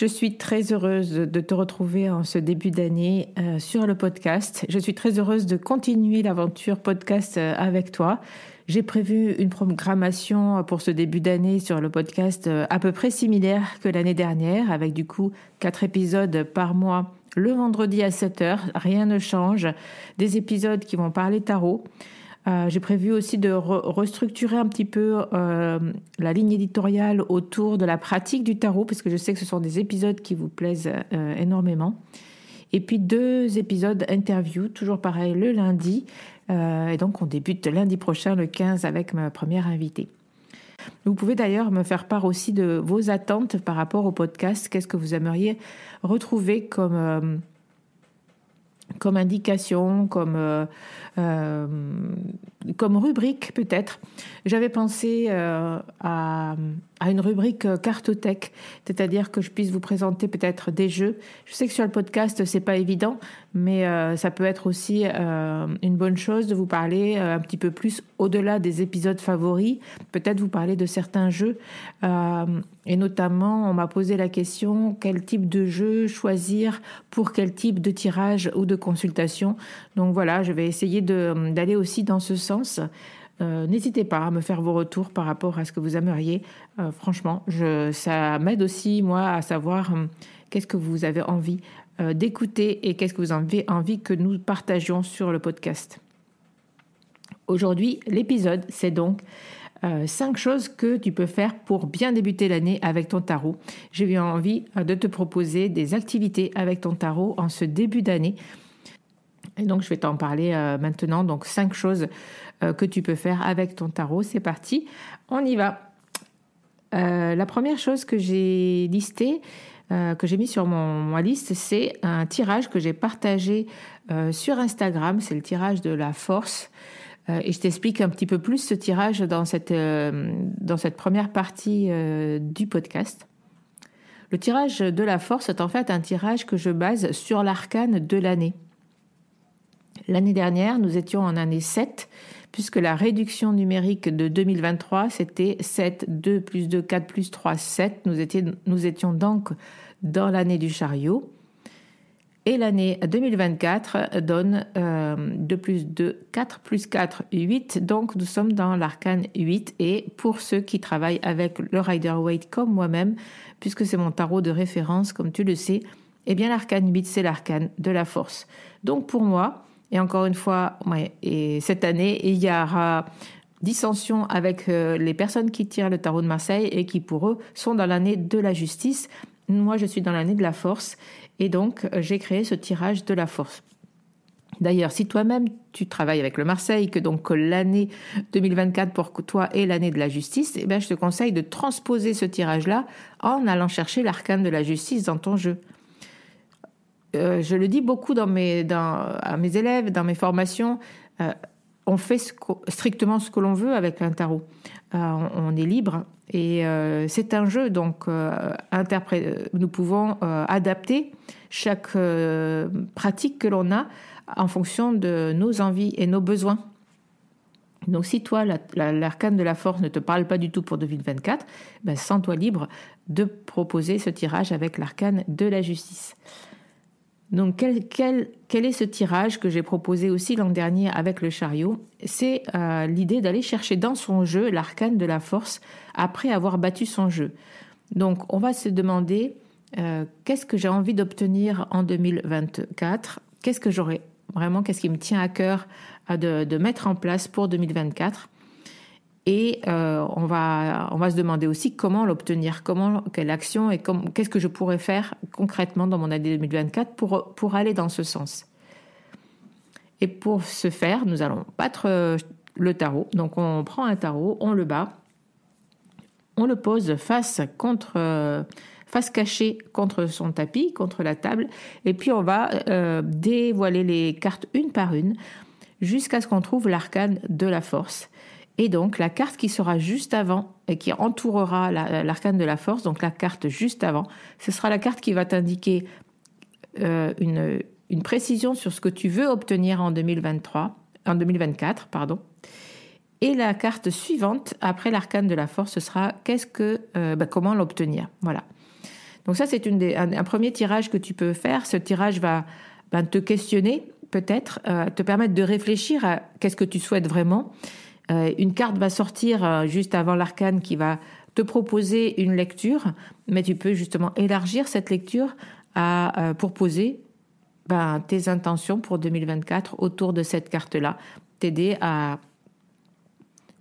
Je suis très heureuse de te retrouver en ce début d'année euh, sur le podcast. Je suis très heureuse de continuer l'aventure podcast euh, avec toi. J'ai prévu une programmation pour ce début d'année sur le podcast à peu près similaire que l'année dernière, avec du coup quatre épisodes par mois le vendredi à 7 heures. Rien ne change. Des épisodes qui vont parler tarot. Euh, j'ai prévu aussi de restructurer un petit peu euh, la ligne éditoriale autour de la pratique du tarot, parce que je sais que ce sont des épisodes qui vous plaisent euh, énormément. Et puis deux épisodes interview, toujours pareil, le lundi. et donc on débute lundi prochain, le 15, avec ma première invitée. Vous pouvez d'ailleurs me faire part aussi de vos attentes par rapport au podcast. Qu'est-ce que vous aimeriez retrouver comme comme indication, comme, euh, euh, comme rubrique peut-être. J'avais pensé euh, à, à, une rubrique cartothèque, c'est-à-dire que je puisse vous présenter peut-être des jeux. Je sais que sur le podcast c'est pas évident, mais ça peut être aussi une bonne chose de vous parler un petit peu plus au-delà des épisodes favoris. Peut-être vous parler de certains jeux et notamment on m'a posé la question quel type de jeu choisir pour quel type de tirage ou de consultation. Donc voilà, je vais essayer d'aller aussi dans ce sens. Euh, n'hésitez pas à me faire vos retours par rapport à ce que vous aimeriez. Euh, franchement, ça m'aide aussi, moi, à savoir hum, qu'est-ce que vous avez envie euh, d'écouter et qu'est-ce que vous avez envie que nous partagions sur le podcast. Aujourd'hui, l'épisode, c'est donc cinq choses que tu peux faire pour bien débuter l'année avec ton tarot. J'ai eu envie de te proposer des activités avec ton tarot en ce début d'année et donc, je vais t'en parler euh, maintenant. Donc, cinq choses euh, que tu peux faire avec ton tarot. C'est parti, on y va. Euh, la première chose que j'ai listée, que j'ai mis sur mon, ma liste, c'est un tirage que j'ai partagé sur Instagram. C'est le tirage de la force. Et je t'explique un petit peu plus ce tirage dans cette, dans cette première partie du podcast. Le tirage de la force est en fait un tirage que je base sur l'arcane de l'année. L'année dernière, nous étions en année 7, puisque la réduction numérique de 2023, c'était 7, 2 plus 2, 4 plus 3, 7. Nous étions, nous étions donc dans l'année du chariot. Et l'année 2024 donne 2 plus 2, 4 plus 4, 8. Donc nous sommes dans l'arcane 8. Et pour ceux qui travaillent avec le Rider Waite comme moi-même, puisque c'est mon tarot de référence, comme tu le sais, eh bien l'arcane 8, c'est l'arcane de la force. Donc pour moi, et encore une fois, et cette année, il y aura dissension avec euh, les personnes qui tirent le tarot de Marseille et qui pour eux sont dans l'année de la justice. Moi, je suis dans l'année de la force et donc euh, j'ai créé ce tirage de la force. D'ailleurs, si toi-même tu travailles avec le Marseille, que donc l'année 2024 pour toi est l'année de la justice, eh bien, je te conseille de transposer ce tirage-là en allant chercher l'arcane de la justice dans ton jeu. Euh, je le dis beaucoup à mes élèves, dans mes formations on fait strictement ce que l'on veut avec un tarot. Euh, on, est libre et euh, c'est un jeu, donc euh, nous pouvons adapter chaque pratique que l'on a en fonction de nos envies et nos besoins. Donc si toi, l'arcane de la force ne te parle pas du tout pour 2024, ben, sens-toi libre de proposer ce tirage avec l'arcane de la justice. Donc quel, est ce tirage que j'ai proposé aussi l'an dernier avec le chariot? C'est euh, l'idée d'aller chercher dans son jeu l'arcane de la force après avoir battu son jeu. Donc on va se demander euh, qu'est-ce que j'ai envie d'obtenir en 2024 Qu'est-ce que j'aurais vraiment, qu'est-ce qui me tient à cœur de mettre en place pour 2024 et euh, on, va, se demander aussi comment l'obtenir, comment, quelle action et qu'est-ce que je pourrais faire concrètement dans mon année 2024 pour, pour aller dans ce sens. Et pour ce faire, nous allons battre euh, le tarot. Donc on prend un tarot, on le bat, on le pose face contre euh, face cachée contre son tapis, contre la table, et puis on va dévoiler les cartes une par une jusqu'à ce qu'on trouve l'arcane de la force. Et donc la carte qui sera juste avant et qui entourera l'arcane de la force, donc la carte juste avant, ce sera la carte qui va t'indiquer euh, une, une, précision sur ce que tu veux obtenir en 2023, en 2024, pardon. Et la carte suivante après l'arcane de la force, ce sera qu'est-ce que, euh, bah, comment l'obtenir. Voilà. Donc ça c'est un, premier tirage que tu peux faire. Ce tirage va te questionner peut-être, euh, te permettre de réfléchir à qu'est-ce que tu souhaites vraiment une carte va sortir euh, juste avant l'arcane qui va te proposer une lecture, mais tu peux justement élargir cette lecture à, euh, pour poser ben, tes intentions pour 2024 autour de cette carte-là, t'aider à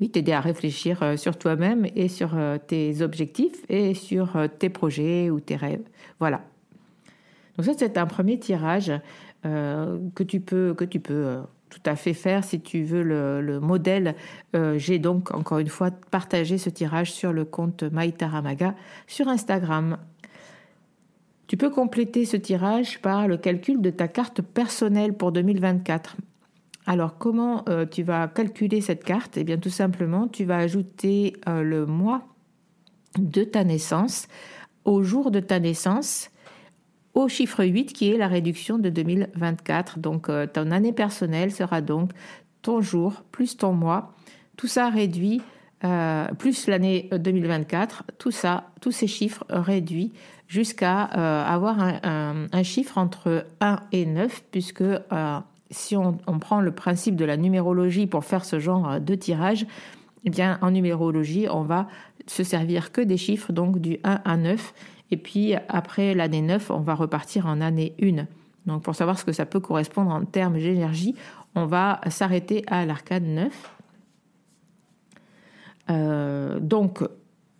oui, t'aider à réfléchir sur toi-même et sur tes objectifs et sur tes projets ou tes rêves. Voilà. Donc ça, c'est un premier tirage que tu peux que tu peux tout à fait faire si tu veux le, modèle. Euh, j'ai donc encore une fois partagé ce tirage sur le compte Maïtaramaga sur Instagram. Tu peux compléter ce tirage par le calcul de ta carte personnelle pour 2024. Alors comment euh, tu vas calculer cette carte? Eh bien tout simplement, tu vas ajouter euh, le mois de ta naissance au jour de ta naissance au chiffre 8 qui est la réduction de 2024. Donc euh, ton année personnelle sera donc ton jour plus ton mois. Tout ça réduit, euh, plus l'année 2024, tout ça, tous ces chiffres réduits jusqu'à euh, avoir un, chiffre entre 1 et 9, puisque si on, on, prend le principe de la numérologie pour faire ce genre de tirage, eh bien en numérologie, on va se servir que des chiffres, donc du 1 à 9. Et puis après l'année 9, on va repartir en année 1. Donc pour savoir ce que ça peut correspondre en termes d'énergie, on va s'arrêter à l'arcade 9. Euh, donc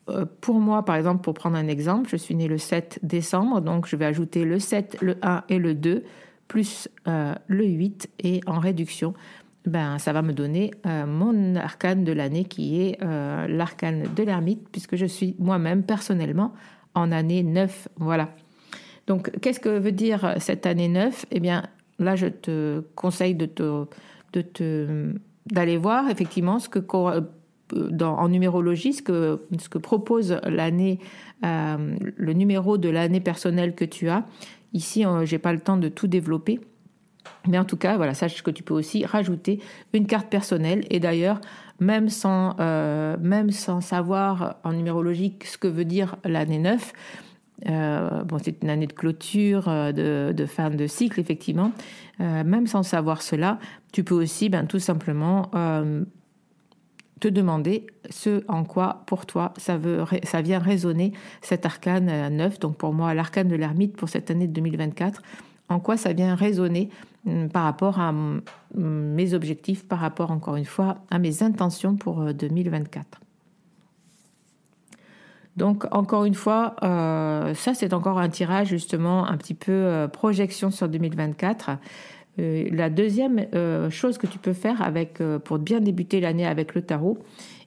euh, pour moi, par exemple, pour prendre un exemple, je suis né le 7 décembre, donc je vais ajouter le 7, le 1 et le 2, plus euh, le 8, et en réduction, ben, ça va me donner mon arcane de l'année qui est l'arcane de l'ermite, puisque je suis moi-même personnellement en année 9. Voilà. Donc, qu'est-ce que veut dire cette année 9 Eh bien, là, je te conseille de te, d'aller voir effectivement ce que dans, en numérologie, ce que, ce que propose l'année, euh, le numéro de l'année personnelle que tu as. Ici, euh, j'ai pas le temps de tout développer. Mais en tout cas, voilà, sache que tu peux aussi rajouter une carte personnelle. Et d'ailleurs, même sans, euh, même sans savoir en numérologie ce que veut dire l'année 9, bon, c'est une année de clôture, de, de, fin de cycle, effectivement. même sans savoir cela, tu peux aussi ben, tout simplement te demander ce en quoi, pour toi, ça, veut, ça vient résonner cet arcane 9. Donc pour moi, l'arcane de l'ermite pour cette année de 2024, en quoi ça vient résonner hum, par rapport à mes objectifs, par rapport encore une fois à mes intentions pour 2024. Euh, Donc encore une fois, euh, ça c'est encore un tirage justement un petit peu euh, projection sur 2024. la deuxième chose que tu peux faire avec, pour bien débuter l'année avec le tarot,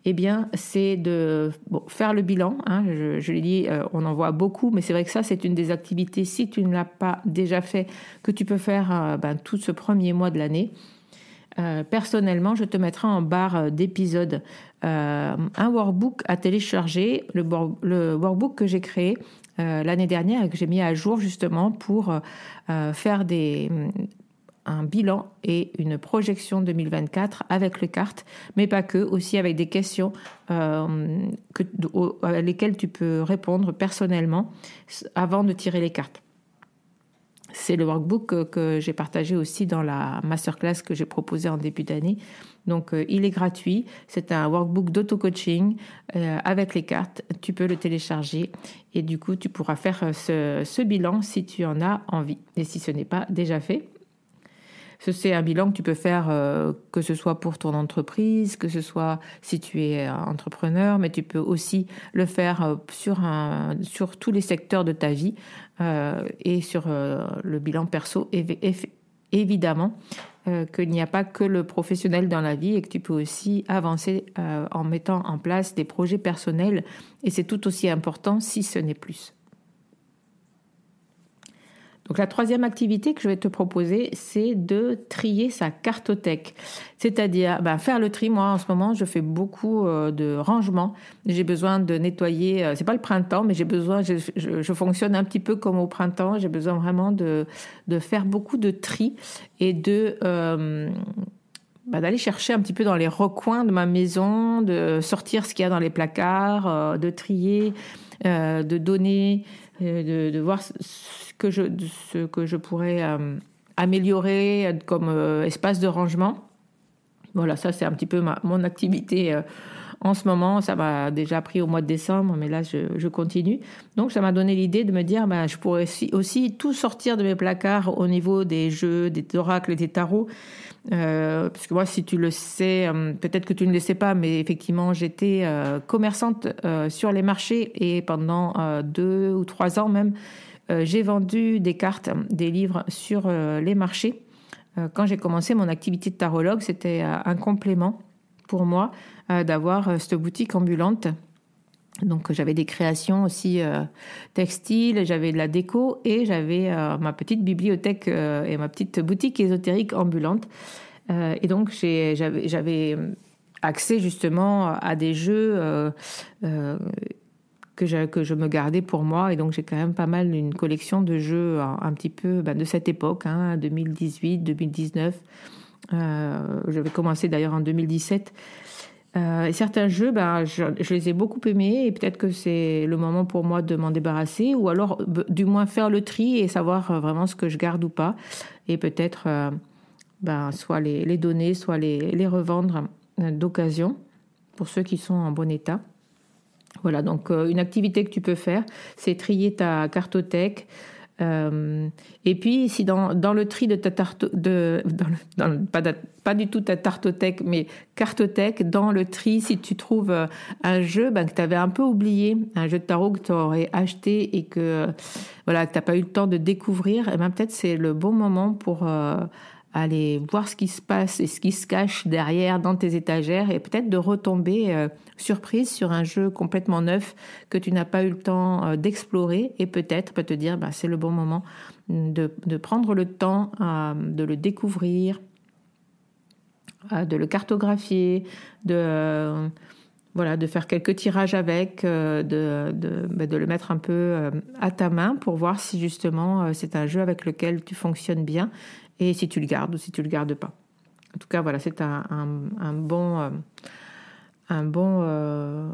eh bien, c'est de faire le bilan. Hein. je, l'ai dit, euh, on en voit beaucoup, mais c'est vrai que ça, c'est une des activités, si tu ne l'as pas déjà fait, que tu peux faire euh, ben, tout ce premier mois de l'année. Euh, personnellement, je te mettrai en barre d'épisodes un workbook à télécharger, le, le workbook que j'ai créé l'année dernière et que j'ai mis à jour justement pour faire des, un bilan et une projection 2024 avec les cartes, mais pas que, aussi avec des questions euh, que, à lesquelles tu peux répondre personnellement avant de tirer les cartes. C'est le workbook que, j'ai partagé aussi dans la masterclass que j'ai proposée en début d'année. Donc euh, il est gratuit, c'est un workbook d'auto-coaching euh, avec les cartes, tu peux le télécharger et du coup tu pourras faire ce, ce bilan si tu en as envie et si ce n'est pas déjà fait. C'est un bilan que tu peux faire, euh, que ce soit pour ton entreprise, que ce soit si tu es euh, entrepreneur, mais tu peux aussi le faire euh, sur, tous les secteurs de ta vie et sur le bilan perso, évidemment. qu'il n'y a pas que le professionnel dans la vie et que tu peux aussi avancer en mettant en place des projets personnels et c'est tout aussi important si ce n'est plus. Donc la troisième activité que je vais te proposer, c'est de trier sa cartothèque. C'est-à-dire bah, faire le tri. Moi, en ce moment, je fais beaucoup euh, de rangement. J'ai besoin de nettoyer. Euh, c'est pas le printemps, mais j'ai besoin. Je, fonctionne un petit peu comme au printemps. J'ai besoin vraiment de, faire beaucoup de tri et de euh, bah, d'aller chercher un petit peu dans les recoins de ma maison, de sortir ce qu'il y a dans les placards, de trier, de donner, de, voir que je, ce que je pourrais euh, améliorer comme euh, espace de rangement. Voilà, ça c'est un petit peu ma, mon activité euh, en ce moment. Ça m'a déjà pris au mois de décembre, mais là je, je continue. Donc ça m'a donné l'idée de me dire, ben, je pourrais aussi, aussi, tout sortir de mes placards au niveau des jeux, des oracles des tarots. Euh, parce que moi, si tu le sais, peut-être que tu ne le sais pas, mais effectivement, j'étais commerçante sur les marchés et pendant deux ou trois ans même, euh, j'ai vendu des cartes, des livres sur euh, les marchés. Euh, quand j'ai commencé mon activité de tarologue, c'était un complément pour moi d'avoir cette boutique ambulante. Donc j'avais des créations aussi textiles, j'avais de la déco et j'avais ma petite bibliothèque et ma petite boutique ésotérique ambulante. et donc j'avais accès justement à des jeux que je, que je me gardais pour moi. Et donc, j'ai quand même pas mal une collection de jeux un, petit peu ben, de cette époque, hein, 2018, 2019. Euh, je vais commencer d'ailleurs en 2017. Euh, certains jeux, ben, je, les ai beaucoup aimés et peut-être que c'est le moment pour moi de m'en débarrasser ou alors du moins faire le tri et savoir euh, vraiment ce que je garde ou pas et peut-être euh, ben, soit les, donner, soit les, les revendre d'occasion pour ceux qui sont en bon état. Voilà, donc une activité que tu peux faire, c'est trier ta cartothèque. Euh, et puis, si dans, dans, le tri de ta tarte, de, pas, pas, du tout ta tartothèque, mais cartothèque, dans le tri, si tu trouves euh, un jeu ben, que tu avais un peu oublié, un jeu de tarot que tu aurais acheté et que voilà que tu n'as pas eu le temps de découvrir, et eh ben, peut-être c'est le bon moment pour aller voir ce qui se passe et ce qui se cache derrière dans tes étagères et peut-être de retomber euh, surprise sur un jeu complètement neuf que tu n'as pas eu le temps euh, d'explorer et peut-être peut te dire bah, c'est le bon moment de, prendre le temps euh, de le découvrir, de le cartographier, de voilà, de faire quelques tirages avec, de, de, bah, de, le mettre un peu à ta main pour voir si justement c'est un jeu avec lequel tu fonctionnes bien et si tu le gardes ou si tu le gardes pas. En tout cas, voilà, c'est un, bon, un bon, euh, euh,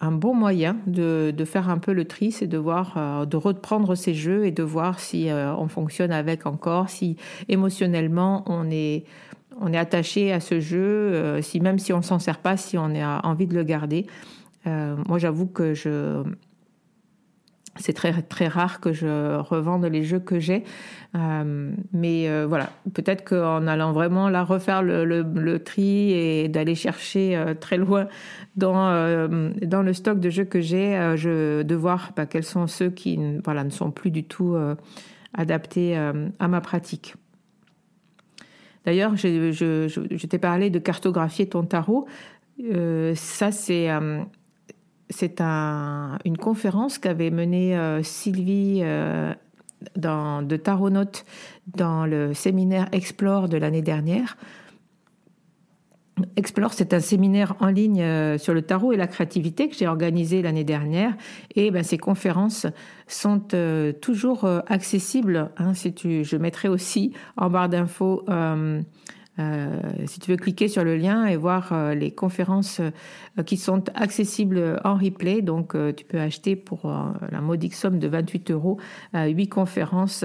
un bon moyen de, faire un peu le tri, c'est de voir, de reprendre ces jeux et de voir si on fonctionne avec encore, si émotionnellement on est, on est attaché à ce jeu, si même si on s'en sert pas, si on a envie de le garder. moi, j'avoue que je c'est très rare que je revende les jeux que j'ai, euh, mais euh, voilà, peut-être qu'en allant vraiment là refaire le, tri et d'aller chercher euh, très loin dans le stock de jeux que j'ai, de voir bah, quels sont ceux qui ne sont plus du tout adaptés à ma pratique. D'ailleurs, je, t'ai parlé de cartographier ton tarot. ça, c'est c'est une conférence qu'avait menée euh, Sylvie euh, de Taronote dans le séminaire Explore de l'année dernière. Explore, c'est un séminaire en ligne euh, sur le tarot et la créativité que j'ai organisé l'année dernière. Et ben, ces conférences sont toujours accessibles. Hein, si tu, je mettrai aussi en barre d'infos euh, si tu veux cliquer sur le lien et voir euh, les conférences euh, qui sont accessibles en replay, donc tu peux acheter pour la modique somme de 28 euros huit conférences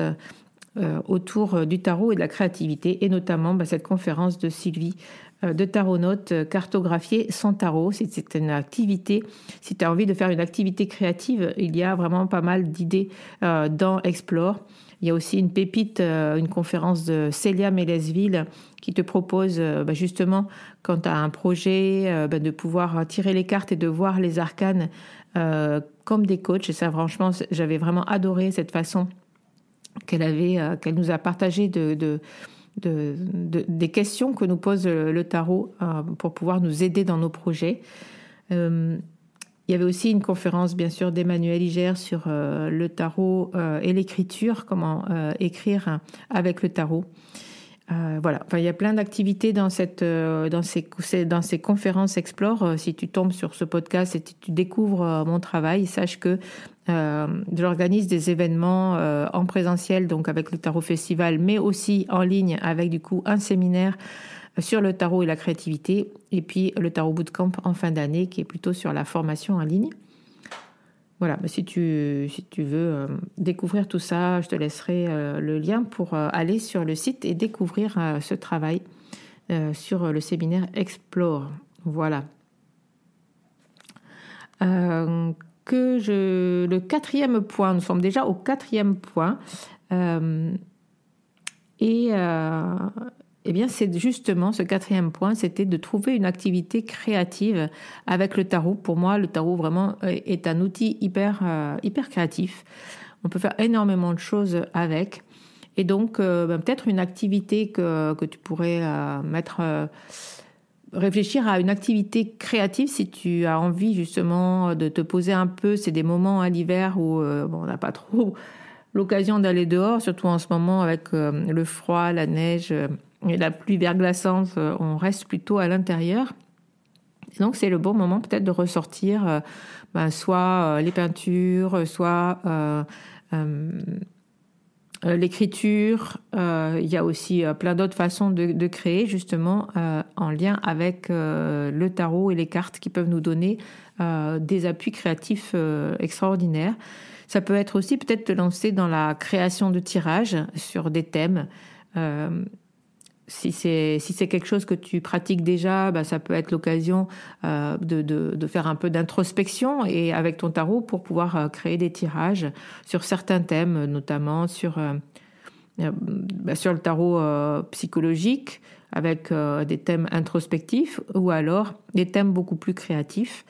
autour du tarot et de la créativité, et notamment bah, cette conférence de Sylvie de Tarot Note, cartographier son tarot. C'est une activité, si tu as envie de faire une activité créative, il y a vraiment pas mal d'idées dans Explore. Il y a aussi une pépite, une conférence de Célia Mélesville qui te propose euh, bah, justement, quand tu as un projet, euh, bah, de pouvoir tirer les cartes et de voir les arcanes euh, comme des coachs. Et ça, franchement, j'avais vraiment adoré cette façon qu'elle avait, qu'elle nous a partagé de, de, des questions que nous pose le, tarot pour pouvoir nous aider dans nos projets. il y avait aussi une conférence, bien sûr, d'Emmanuel Iger sur le tarot et l'écriture, comment écrire avec le tarot. Euh, voilà, enfin, il y a plein d'activités dans, cette, euh, dans, ces, dans ces conférences Explore. Euh, si tu tombes sur ce podcast et tu découvres mon travail, sache que j'organise des événements en présentiel, donc avec le Tarot Festival, mais aussi en ligne avec du coup un séminaire sur le tarot et la créativité, et puis le Tarot Bootcamp en fin d'année qui est plutôt sur la formation en ligne. Voilà, si tu, si tu veux euh, découvrir tout ça, je te laisserai euh, le lien pour euh, aller sur le site et découvrir ce travail sur le séminaire Explore. Voilà. que je, le quatrième point, nous sommes déjà au quatrième point. et eh bien, c'est justement ce quatrième point, c'était de trouver une activité créative avec le tarot. Pour moi, le tarot vraiment est un outil hyper, euh, hyper créatif. On peut faire énormément de choses avec. Et donc, euh, ben, peut-être une activité que, que tu pourrais euh, mettre, réfléchir à une activité créative si tu as envie justement de te poser un peu. C'est des moments à l'hiver où on n'a pas trop l'occasion d'aller dehors, surtout en ce moment avec le froid, la neige la pluie verglaçante, euh, on reste plutôt à l'intérieur. Donc c'est le bon moment peut-être de ressortir euh, ben, soit euh, les peintures, soit l'écriture. il y a aussi plein d'autres façons de, créer justement en lien avec le tarot et les cartes qui peuvent nous donner des appuis créatifs extraordinaires. Ça peut être aussi peut-être te lancer dans la création de tirages sur des thèmes si c'est si c'est quelque chose que tu pratiques déjà, bah, ça peut être l'occasion euh, de, de, faire un peu d'introspection et avec ton tarot pour pouvoir euh, créer des tirages sur certains thèmes, notamment sur euh, bah, sur le tarot psychologique avec des thèmes introspectifs ou alors des thèmes beaucoup plus créatifs,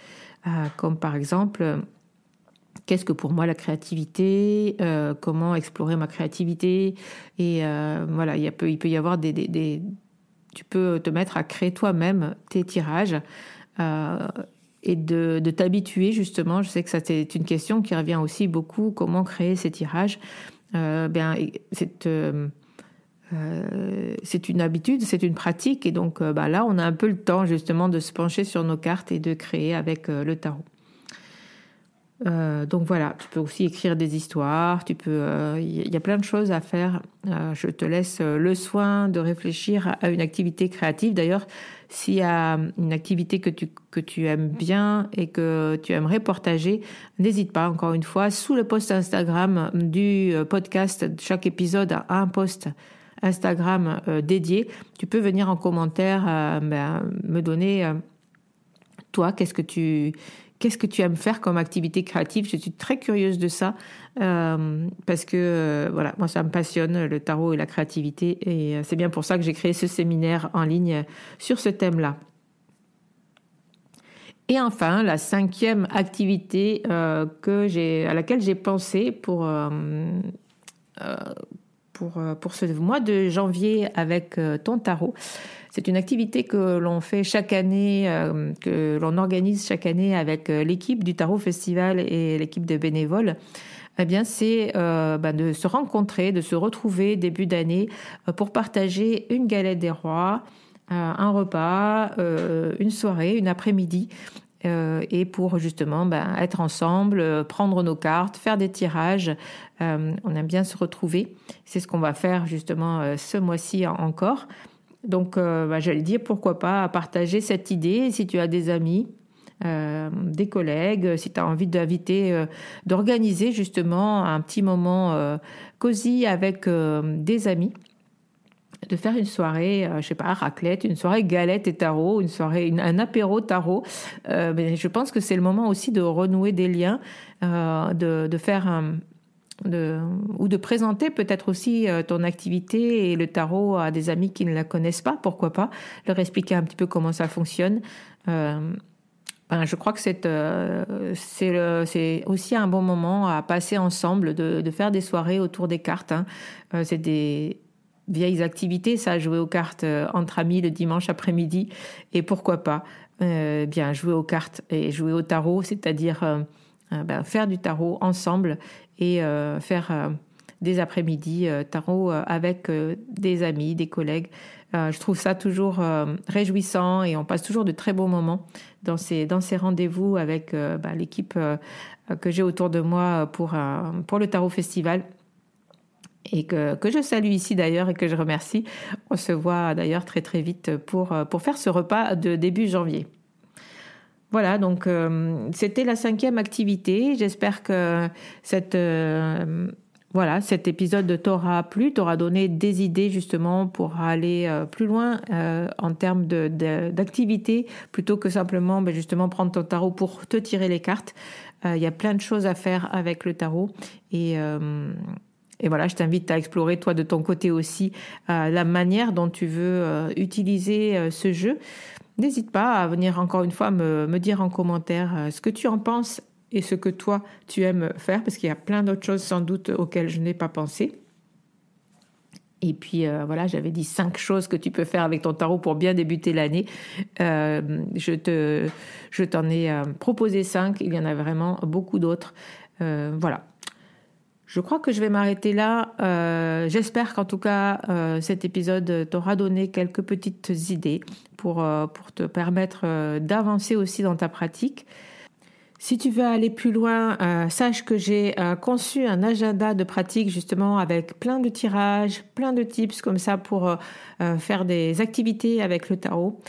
comme par exemple qu'est-ce que pour moi la créativité, euh, comment explorer ma créativité. Et euh, voilà, il, peut, y avoir des, Tu peux te mettre à créer toi-même tes tirages euh, et de, t'habituer justement. Je sais que ça c'est une question qui revient aussi beaucoup. Comment créer ces tirages c'est c'est une habitude, c'est une pratique, et donc bah, là, on a un peu le temps justement de se pencher sur nos cartes et de créer avec le tarot. Euh, donc voilà, tu peux aussi écrire des histoires, tu peux, il y a plein de choses à faire. je te laisse le soin de réfléchir à une activité créative. D'ailleurs, s'il y a une activité que tu, que tu aimes bien et que tu aimerais partager, n'hésite pas, encore une fois, sous le post Instagram du podcast, chaque épisode a un post Instagram dédié. Tu peux venir en commentaire ben, me donner toi, qu'est-ce que tu qu'est-ce que tu aimes faire comme activité créative? Je suis très curieuse de ça euh, parce que euh, voilà, moi ça me passionne le tarot et la créativité et euh, c'est bien pour ça que j'ai créé ce séminaire en ligne sur ce thème-là. Et enfin, la cinquième activité que j'ai, à laquelle j'ai pensé pour, pour, pour ce mois de janvier avec ton tarot, c'est une activité que l'on fait chaque année, euh, que l'on organise chaque année avec euh, l'équipe du Tarot Festival et l'équipe de bénévoles. Eh bien, c'est euh, bah, de se rencontrer, de se retrouver début d'année pour partager une galette des rois, un repas, une soirée, une après-midi. Et pour justement bah, être ensemble, prendre nos cartes, faire des tirages. on aime bien se retrouver. C'est ce qu'on va faire justement ce mois-ci encore. Donc, euh, bah, j'allais dire, pourquoi pas partager cette idée si tu as des amis, euh, des collègues, si tu as envie d'inviter, euh, d'organiser justement un petit moment cosy avec des amis de faire une soirée, je sais pas, raclette, une soirée galette et tarot, une soirée, un apéro tarot. mais je pense que c'est le moment aussi de renouer des liens, de, de, faire un, de, ou de présenter peut-être aussi euh, ton activité et le tarot à des amis qui ne la connaissent pas, pourquoi pas, leur expliquer un petit peu comment ça fonctionne. Euh, ben, je crois que c'est euh, c'est aussi un bon moment à passer ensemble, de, de faire des soirées autour des cartes. Hein. c'est des vieilles activités, ça, jouer aux cartes entre amis le dimanche après-midi, et pourquoi pas bien jouer aux cartes et jouer au tarot, c'est-à-dire ben, faire du tarot ensemble et euh, faire euh, des après-midi euh, tarot avec des amis, des collègues. je trouve ça toujours réjouissant et on passe toujours de très beaux moments dans ces, dans ces rendez-vous avec bah, l'équipe que j'ai autour de moi pour, pour le Tarot Festival et que, je salue ici d'ailleurs et que je remercie. On se voit d'ailleurs très très vite pour, pour faire ce repas de début janvier. Voilà, donc euh, c'était la cinquième activité. J'espère que cette, euh, voilà, cet épisode t'aura plu, t'aura donné des idées justement pour aller euh, plus loin en termes d'activité, plutôt que simplement ben, justement prendre ton tarot pour te tirer les cartes. Il y a plein de choses à faire avec le tarot et et voilà, je t'invite à explorer toi de ton côté aussi la manière dont tu veux utiliser ce jeu. N'hésite pas à venir encore une fois me, dire en commentaire euh, ce que tu en penses et ce que toi tu aimes faire, parce qu'il y a plein d'autres choses sans doute auxquelles je n'ai pas pensé. Et puis euh, voilà, j'avais dit cinq choses que tu peux faire avec ton tarot pour bien débuter l'année. Euh, je te, je t'en ai proposé cinq. Il y en a vraiment beaucoup d'autres. voilà. Je crois que je vais m'arrêter là. Euh, j'espère qu'en tout cas, euh, cet épisode t'aura donné quelques petites idées pour, euh, pour te permettre d'avancer aussi dans ta pratique. Si tu veux aller plus loin, sache que j'ai conçu un agenda de pratique justement avec plein de tirages, plein de tips comme ça pour faire des activités avec le tarot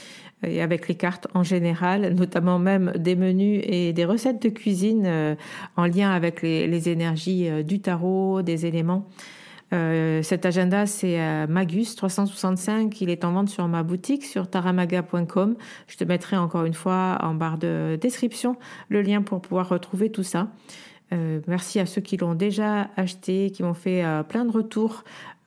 et avec les cartes en général, notamment même des menus et des recettes de cuisine euh, en lien avec les, énergies euh, du tarot, des éléments. Euh, cet agenda, c'est Magus 365. Il est en vente sur ma boutique sur taramaga.com. Je te mettrai encore une fois en barre de description le lien pour pouvoir retrouver tout ça. merci à ceux qui l'ont déjà acheté, qui m'ont fait plein de retours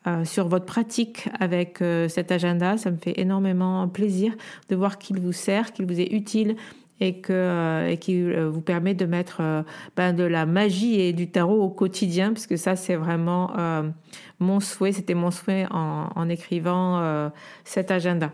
euh, sur votre pratique avec euh, cet agenda. Ça me fait énormément plaisir de voir qu'il vous sert, qu'il vous est utile et que euh, et vous permet de mettre ben, de la magie et du tarot au quotidien parce que ça c'est vraiment mon souhait. C'était mon souhait en, en écrivant cet agenda.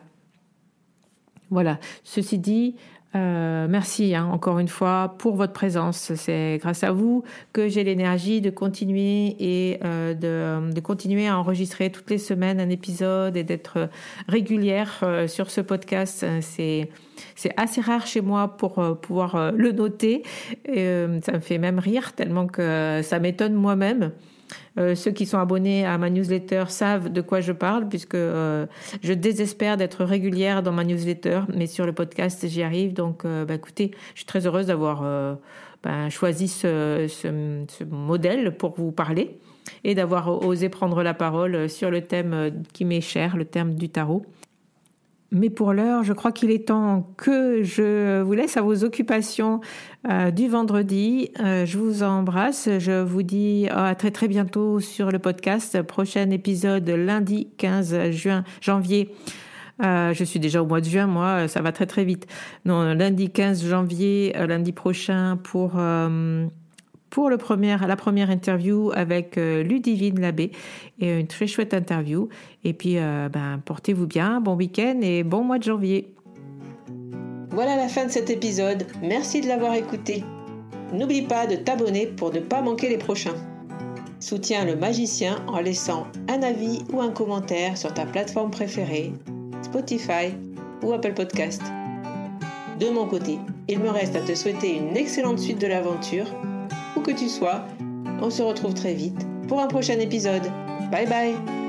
Voilà. Ceci dit Euh, merci hein, encore une fois pour votre présence. C'est grâce à vous que j'ai l'énergie de continuer et euh, de, de, continuer à enregistrer toutes les semaines un épisode et d'être régulière euh, sur ce podcast. C'est c'est assez rare chez moi pour euh, pouvoir euh, le noter. Et, ça me fait même rire tellement que ça m'étonne moi-même. Euh, ceux qui sont abonnés à ma newsletter savent de quoi je parle puisque euh, je désespère d'être régulière dans ma newsletter, mais sur le podcast j'y arrive. Donc, euh, bah, écoutez, je suis très heureuse d'avoir bah, choisi ce, ce, ce, modèle pour vous parler et d'avoir osé prendre la parole sur le thème qui m'est cher, le thème du tarot. Mais pour l'heure, je crois qu'il est temps que je vous laisse à vos occupations euh, du vendredi. Euh, je vous embrasse. Je vous dis à très très bientôt sur le podcast. Prochain épisode lundi 15 juin, janvier. Euh, je suis déjà au mois de juin, moi, ça va très très vite. Non, lundi 15 janvier, euh, lundi prochain pour euh, pour la première interview avec euh, Ludivine Labbé et une très chouette interview. Et puis, euh, ben, portez-vous bien, bon week-end et bon mois de janvier. Voilà la fin de cet épisode. Merci de l'avoir écouté. N'oublie pas de t'abonner pour ne pas manquer les prochains. Soutiens le magicien en laissant un avis ou un commentaire sur ta plateforme préférée, Spotify ou Apple Podcast. De mon côté, il me reste à te souhaiter une excellente suite de l'aventure que tu sois. On se retrouve très vite pour un prochain épisode. Bye bye